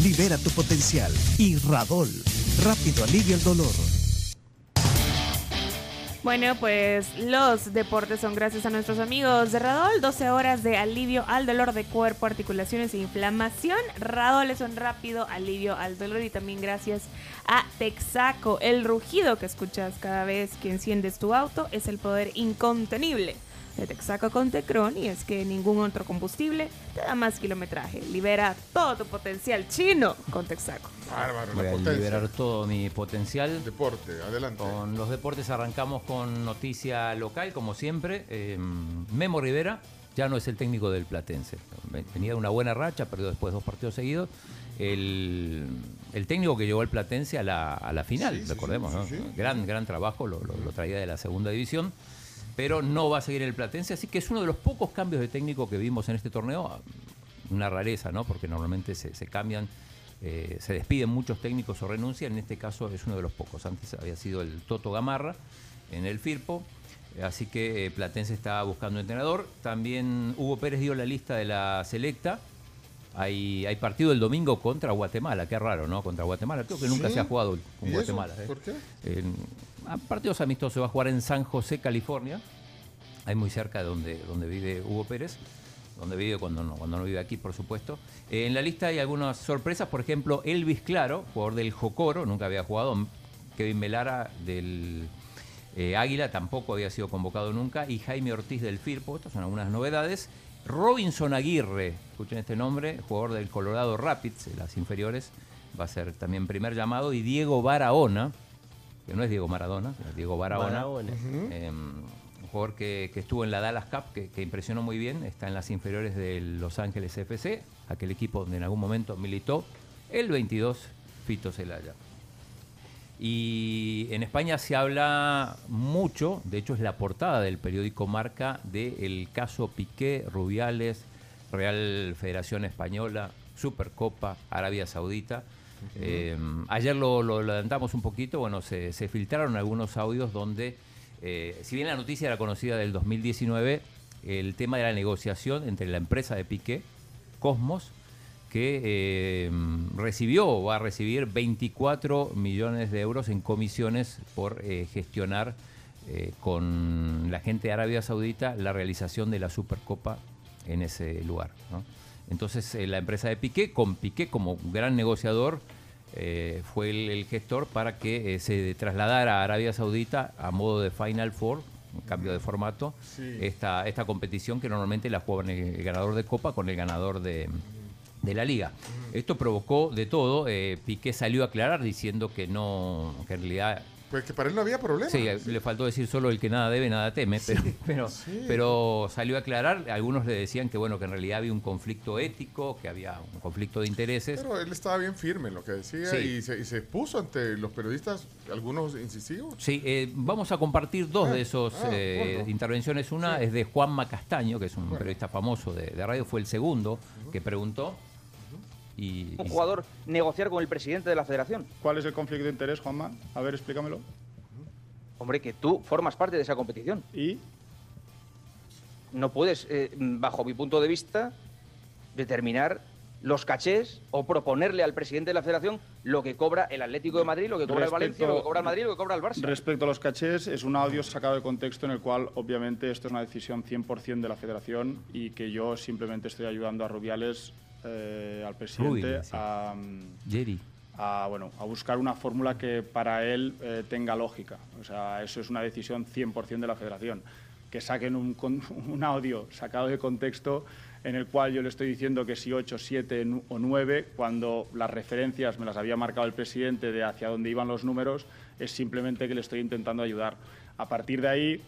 Libera tu potencial y Radol. Rápido alivia el dolor. Bueno, pues los deportes son gracias a nuestros amigos de Radol. 12 horas de alivio al dolor de cuerpo, articulaciones e inflamación. Radol es un rápido alivio al dolor y también gracias a Texaco. El rugido que escuchas cada vez que enciendes tu auto es el poder incontenible de Texaco con Tecron y es que ningún otro combustible te da más kilometraje. Libera todo tu potencial chino con Texaco. Bárbaro, Voy la a potencia. liberar todo mi potencial. Deporte, adelante. Con los deportes arrancamos con noticia local, como siempre. Eh, Memo Rivera ya no es el técnico del Platense. Venía de una buena racha, perdió después dos partidos seguidos. El, el técnico que llevó al Platense a la, a la final, Sí, sí, recordemos. sí, ¿no? sí, sí. Gran, gran trabajo, lo, lo- lo traía de la segunda división. Pero no va a seguir en el Platense, así que es uno de los pocos cambios de técnico que vimos en este torneo. Una rareza, ¿no? Porque normalmente se, cambian eh, se despiden muchos técnicos o renuncian, en este caso es uno de los pocos. Antes había sido el Toto Gamarra en el Firpo, eh, así que eh, Platense está buscando entrenador. También Hugo Pérez dio la lista de la selecta. Hay, hay partido el domingo contra Guatemala, qué raro, ¿no? Contra Guatemala, creo que nunca Sí. se ha jugado con ¿Y eso? Guatemala. ¿eh? ¿Por qué? A partidos amistosos se va a jugar en San José, California, ahí muy cerca de donde, donde vive Hugo Pérez, donde vive cuando no, cuando no vive aquí, por supuesto. Eh, en la lista hay algunas sorpresas, por ejemplo, Elvis Claro, jugador del Jocoro, nunca había jugado, Kevin Melara del eh, Águila tampoco había sido convocado nunca, y Jaime Ortiz del Firpo, estas son algunas novedades. Robinson Aguirre, escuchen este nombre, jugador del Colorado Rapids, de las inferiores, va a ser también primer llamado, y Diego Barahona, que no es Diego Maradona, sino Diego Barahona, Barahona. eh, un jugador que, que estuvo en la Dallas Cup, que, que impresionó muy bien, está en las inferiores de Los Ángeles FC, aquel equipo donde en algún momento militó el 22 Fito Celaya. Y en España se habla mucho, de hecho es la portada del periódico Marca, del caso Piqué, Rubiales, Real Federación Española, Supercopa, Arabia Saudita. Eh, ayer lo, lo adelantamos un poquito, bueno, se, se filtraron algunos audios donde, eh, si bien la noticia era conocida del 2019, el tema de la negociación entre la empresa de Piqué, Cosmos, que eh, recibió o va a recibir 24 millones de euros en comisiones por eh, gestionar eh, con la gente de Arabia Saudita la realización de la Supercopa en ese lugar. ¿no? Entonces eh, la empresa de Piqué, con Piqué como gran negociador, fue el, el gestor para que se trasladara a Arabia Saudita a modo de Final Four, un cambio de formato, Sí. esta, esta competición que normalmente la juegan el, el ganador de Copa con el ganador de, de la liga. Esto provocó de todo. eh, Piqué salió a aclarar diciendo que no, que en realidad Pues que para él no había problema. Sí, le faltó decir solo el que nada debe, nada teme, pero, pero, sí. pero salió a aclarar. Algunos le decían que bueno, que en realidad había un conflicto ético, que había un conflicto de intereses. Pero él estaba bien firme en lo que decía Sí. y, se, y se puso ante los periodistas, algunos incisivos. Sí, eh, vamos a compartir dos Ah, de esos ah, eh, bueno. intervenciones. Una es de Juanma Castaño, que es un Bueno. periodista famoso de, de radio, fue el segundo que preguntó. Y, un y- jugador negociar con el presidente de la federación. ¿Cuál es el conflicto de interés, Juanma? A ver, explícamelo. Hombre, que tú formas parte de esa competición. ¿Y? No puedes, eh, bajo mi punto de vista, determinar los cachés o proponerle al presidente de la federación lo que cobra el Atlético de Madrid, lo que cobra el Valencia, lo que cobra el Madrid, lo que cobra el Barça. Respecto a los cachés, es un audio sacado de contexto en el cual, obviamente, esto es una decisión 100% de la federación y que yo simplemente estoy ayudando a Rubiales, eh, al presidente, a, Jerry. a, bueno, a buscar una fórmula que para él eh, tenga lógica. O sea, eso es una decisión 100% de la federación. Que saquen un, un audio sacado de contexto en el cual yo le estoy diciendo que si 8, 7 nu- o 9, cuando las referencias me las había marcado el presidente de hacia dónde iban los números, es simplemente que le estoy intentando ayudar. A partir de ahí,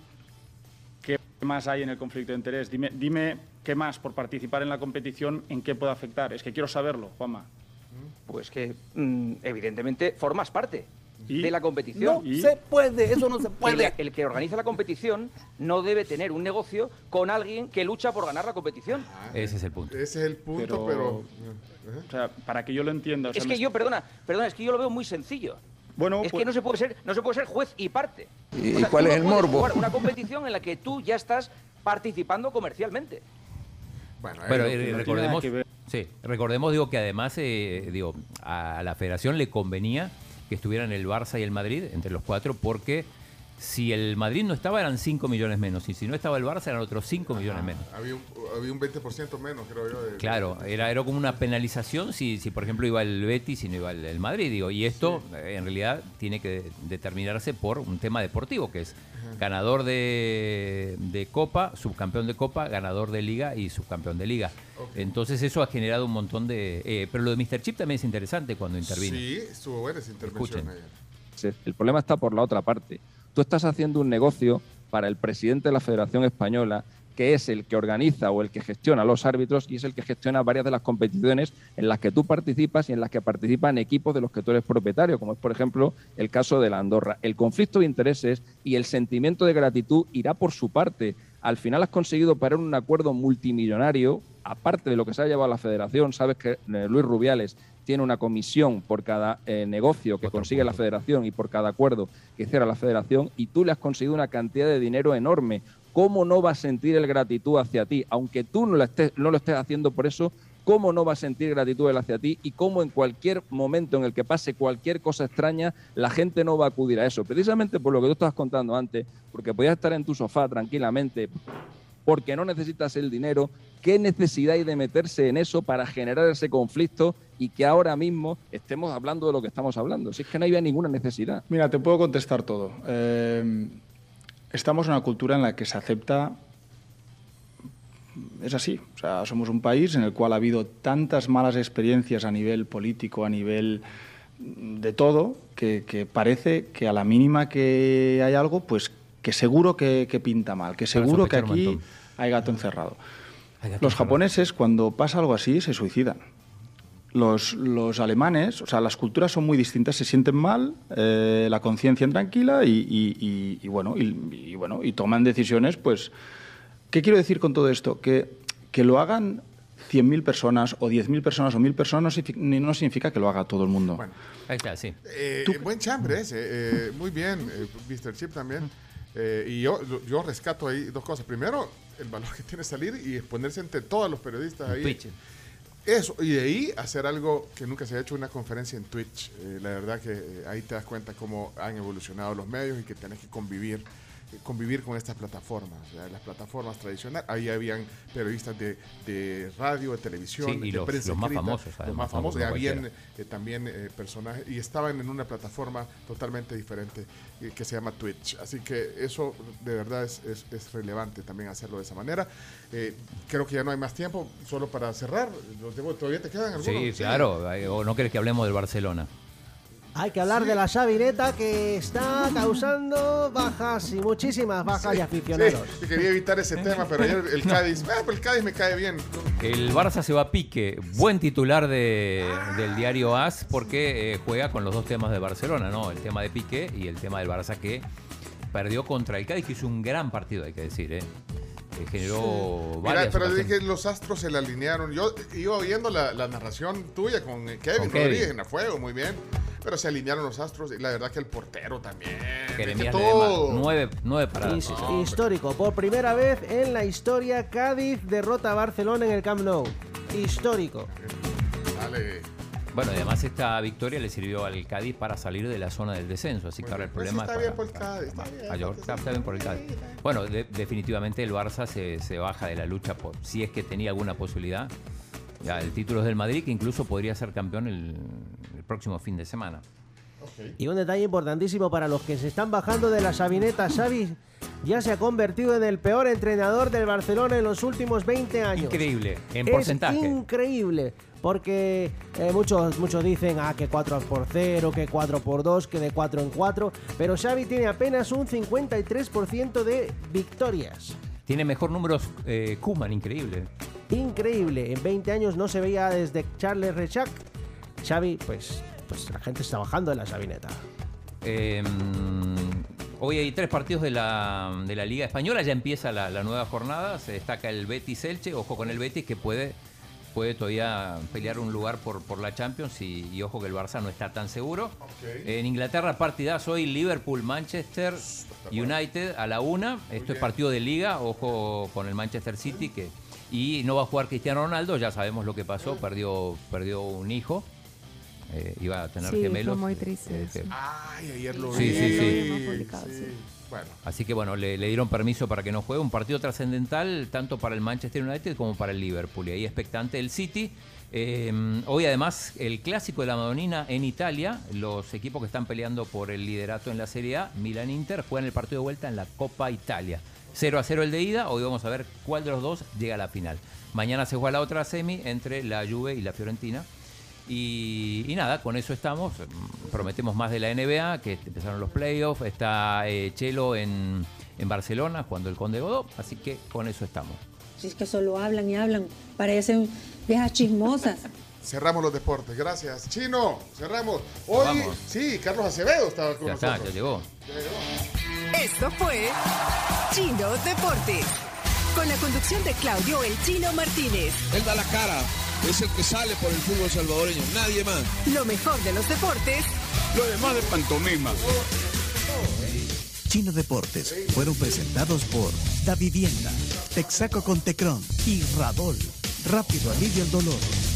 ¿qué más hay en el conflicto de interés? Dime, dime qué más por participar en la competición, en qué puede afectar. Es que quiero saberlo, Juanma. pues que mm, evidentemente formas parte ¿Y? de la competición. No se puede, eso no se El, puede. el que organiza la competición no debe tener un negocio con alguien que lucha por ganar la competición. Ese es el punto. Ese es el punto, Pero- pero... O sea, para que yo lo entienda. o sea, Es me- que yo, perdona, perdona, es que yo lo veo muy sencillo. Bueno, es pues- que no se puede ser, no se puede ser juez y parte. ¿Y O sea, cuál es no el morbo? jugar Una competición en la que tú ya estás participando comercialmente. Bueno, lo- eh, no tiene recordemos, nada que ver. sí, recordemos digo que además eh, digo a la Federación le convenía que estuvieran el Barça y el Madrid entre los cuatro porque si el Madrid no estaba eran 5 millones menos y si no estaba el Barça eran otros 5 millones menos. Había un, había un 20% menos, creo yo. de- Claro, era, era como una penalización si, si, por ejemplo, iba el Betis y no iba el, el Madrid. Digo, y esto eh, en realidad tiene que determinarse por un tema deportivo, que es ganador de, de Copa, subcampeón de Copa, ganador de Liga y subcampeón de Liga. Entonces eso ha generado un montón de... eh, pero lo de Mr. Chip también es interesante cuando intervino. Sí, estuvo buena esa intervención Escuchen. ayer. El problema está por la otra parte. Tú estás haciendo un negocio para el presidente de la Federación Española, que es el que organiza o el que gestiona los árbitros y es el que gestiona varias de las competiciones en las que tú participas y en las que participan equipos de los que tú eres propietario, como es por ejemplo el caso de la Andorra. El conflicto de intereses y el sentimiento de gratitud irá por su parte. Al final has conseguido parar un acuerdo multimillonario, aparte de lo que se ha llevado a la federación, sabes que eh, Luis Rubiales tiene una comisión por cada eh, negocio que Otro consigue la federación y por cada acuerdo que cierra la federación y tú le has conseguido una cantidad de dinero enorme. ¿Cómo no va a sentir el gratitud hacia ti? Aunque tú no lo estés, no lo estés haciendo por eso, ¿cómo no va a sentir gratitud él hacia ti? Y cómo en cualquier momento en el que pase cualquier cosa extraña, la gente no va a acudir a eso. Precisamente por lo que tú estabas contando antes, porque podías estar en tu sofá tranquilamente, porque no necesitas el dinero, ¿qué necesidad hay de meterse en eso para generar ese conflicto y que ahora mismo estemos hablando de lo que estamos hablando? Si es que no había ninguna necesidad. Mira, te puedo contestar todo. Eh, estamos en una cultura en la que se acepta. Es así. O sea, somos un país en el cual ha habido tantas malas experiencias a nivel político, a nivel de todo, que, que parece que a la mínima que hay algo, pues que seguro que, que pinta mal, que seguro que aquí hay gato encerrado. Los japoneses, cuando pasa algo así, se suicidan. Los, los alemanes, o sea, las culturas son muy distintas, se sienten mal, eh, la conciencia tranquila y, y- y- y bueno, y, y bueno, y toman decisiones, pues, ¿qué quiero decir con todo esto? Que, que lo hagan 100.000 personas o 10.000 personas o 1.000 personas no, no significa que lo haga todo el mundo. Bueno, Ahí está, sí. Eh, buen chambre ese, eh, muy bien, eh, Mr. Chip también. Eh, y yo, yo rescato ahí dos cosas. Primero, el valor que tiene salir y exponerse ante todos los periodistas ahí. Twitch. Eso, y de ahí hacer algo que nunca se ha hecho, una conferencia en Twitch. Eh, la verdad que eh, ahí te das cuenta cómo han evolucionado los medios y que tenés que convivir convivir con estas plataformas. Las plataformas tradicionales, ahí habían periodistas de, de radio, de televisión, Sí, y de los- prensa los más famosos, los más famosos, habían eh, también eh, personajes, y estaban en una plataforma totalmente diferente eh, que se llama Twitch. Así que eso de verdad es, es- es relevante también hacerlo de esa manera. Eh, creo que ya no hay más tiempo, solo para cerrar. Los debo- ¿Todavía te quedan algunos? Sí, claro. ¿O no querés que hablemos del Barcelona? Hay que hablar de la Sabineta que está causando bajas y muchísimas bajas y Sí, aficionados. sí, quería evitar ese tema, pero ayer el Cádiz, ah, pero el Cádiz me cae bien. El Barça se va a pique. Buen titular de- del diario AS porque eh, juega con los dos temas de Barcelona, ¿no? El tema de Piqué y el tema del Barça que perdió contra el Cádiz, que hizo un gran partido, hay que decir, ¿eh? Eh, generó Mira, varias pero ocasiones. dije, los astros se le alinearon. Yo iba oyendo la, la narración tuya con eh, Kevin Con Kevin. Rodríguez en el fuego, muy bien. Pero se alinearon los astros y la verdad que el portero también. Jeremías todo. Ledesma, nueve, nueve paradas. His- histórico. Por primera vez en la historia, Cádiz derrota a Barcelona en el Camp Nou. Histórico. Dale. Bueno, además esta victoria le sirvió al Cádiz para salir de la zona del descenso, así que ahora el Pues problema está es bien por el Cádiz, está bien, por el Cádiz. Bueno, de- definitivamente el Barça se, se baja de la lucha por si es que tenía alguna posibilidad. Ya, el título es del Madrid, que incluso podría ser campeón el próximo fin de semana. Y un detalle importantísimo para los que se están bajando de la Sabineta. Xavi ya se ha convertido en el peor entrenador del Barcelona en los últimos 20 años. Increíble, en Es porcentaje. increíble. Porque eh, muchos, muchos dicen ah, que 4 por 0, que 4 por 2, que de 4 en 4. Pero Xavi tiene apenas un 53% de victorias. Tiene mejor números eh, Koeman, increíble. Increíble. En 20 años no se veía desde Charles Rechac Xavi, pues, pues la gente está bajando de la Sabineta. Eh, hoy hay tres partidos de la, de la Liga Española, ya empieza la, la nueva jornada, se destaca el Betis Elche, ojo con el Betis que puede, puede todavía pelear un lugar por, por la Champions y, y ojo que el Barça no está tan seguro. En Inglaterra partidas hoy Liverpool-Manchester United a la una, esto es partido de liga, ojo con el Manchester City que... Y no va a jugar Cristiano Ronaldo, ya sabemos lo que pasó, perdió, perdió un hijo. Eh, iba a tener Sí, gemelos. fue muy triste Eh, eso. que- Ay, ayer lo Sí, vi. sí, sí. Sí. Bueno, Así que bueno, le, le dieron permiso para que no juegue. Un partido trascendental tanto para el Manchester United como para el Liverpool. Y ahí expectante el City. Eh, hoy además el clásico de la Madonina en Italia. Los equipos que están peleando por el liderato en la Serie A, Milan Inter, juegan el partido de vuelta en la Copa Italia. 0 a 0 el de ida. Hoy vamos a ver cuál de los dos llega a la final. Mañana se juega la otra semi entre la Juve y la Fiorentina. Y, y nada, con eso estamos. Prometemos más de la NBA, que empezaron los playoffs. Está eh, Chelo en, en Barcelona jugando el Conde Godó. Así que con eso estamos. Si es que solo hablan y hablan, parecen viejas chismosas. cerramos los deportes. Gracias. Chino, cerramos. Hoy, sí, Carlos Acevedo estaba con Ya está, nosotros. ya llegó. Esto fue Chino Deportes. Con la conducción de Claudio El Chino Martínez. Él da la cara, es el que sale por el fútbol salvadoreño, nadie más. Lo mejor de los deportes Lo demás de pantomima. Chino Deportes fueron presentados por Da Vivienda, Texaco con Tecron y Radol. Rápido alivio el dolor.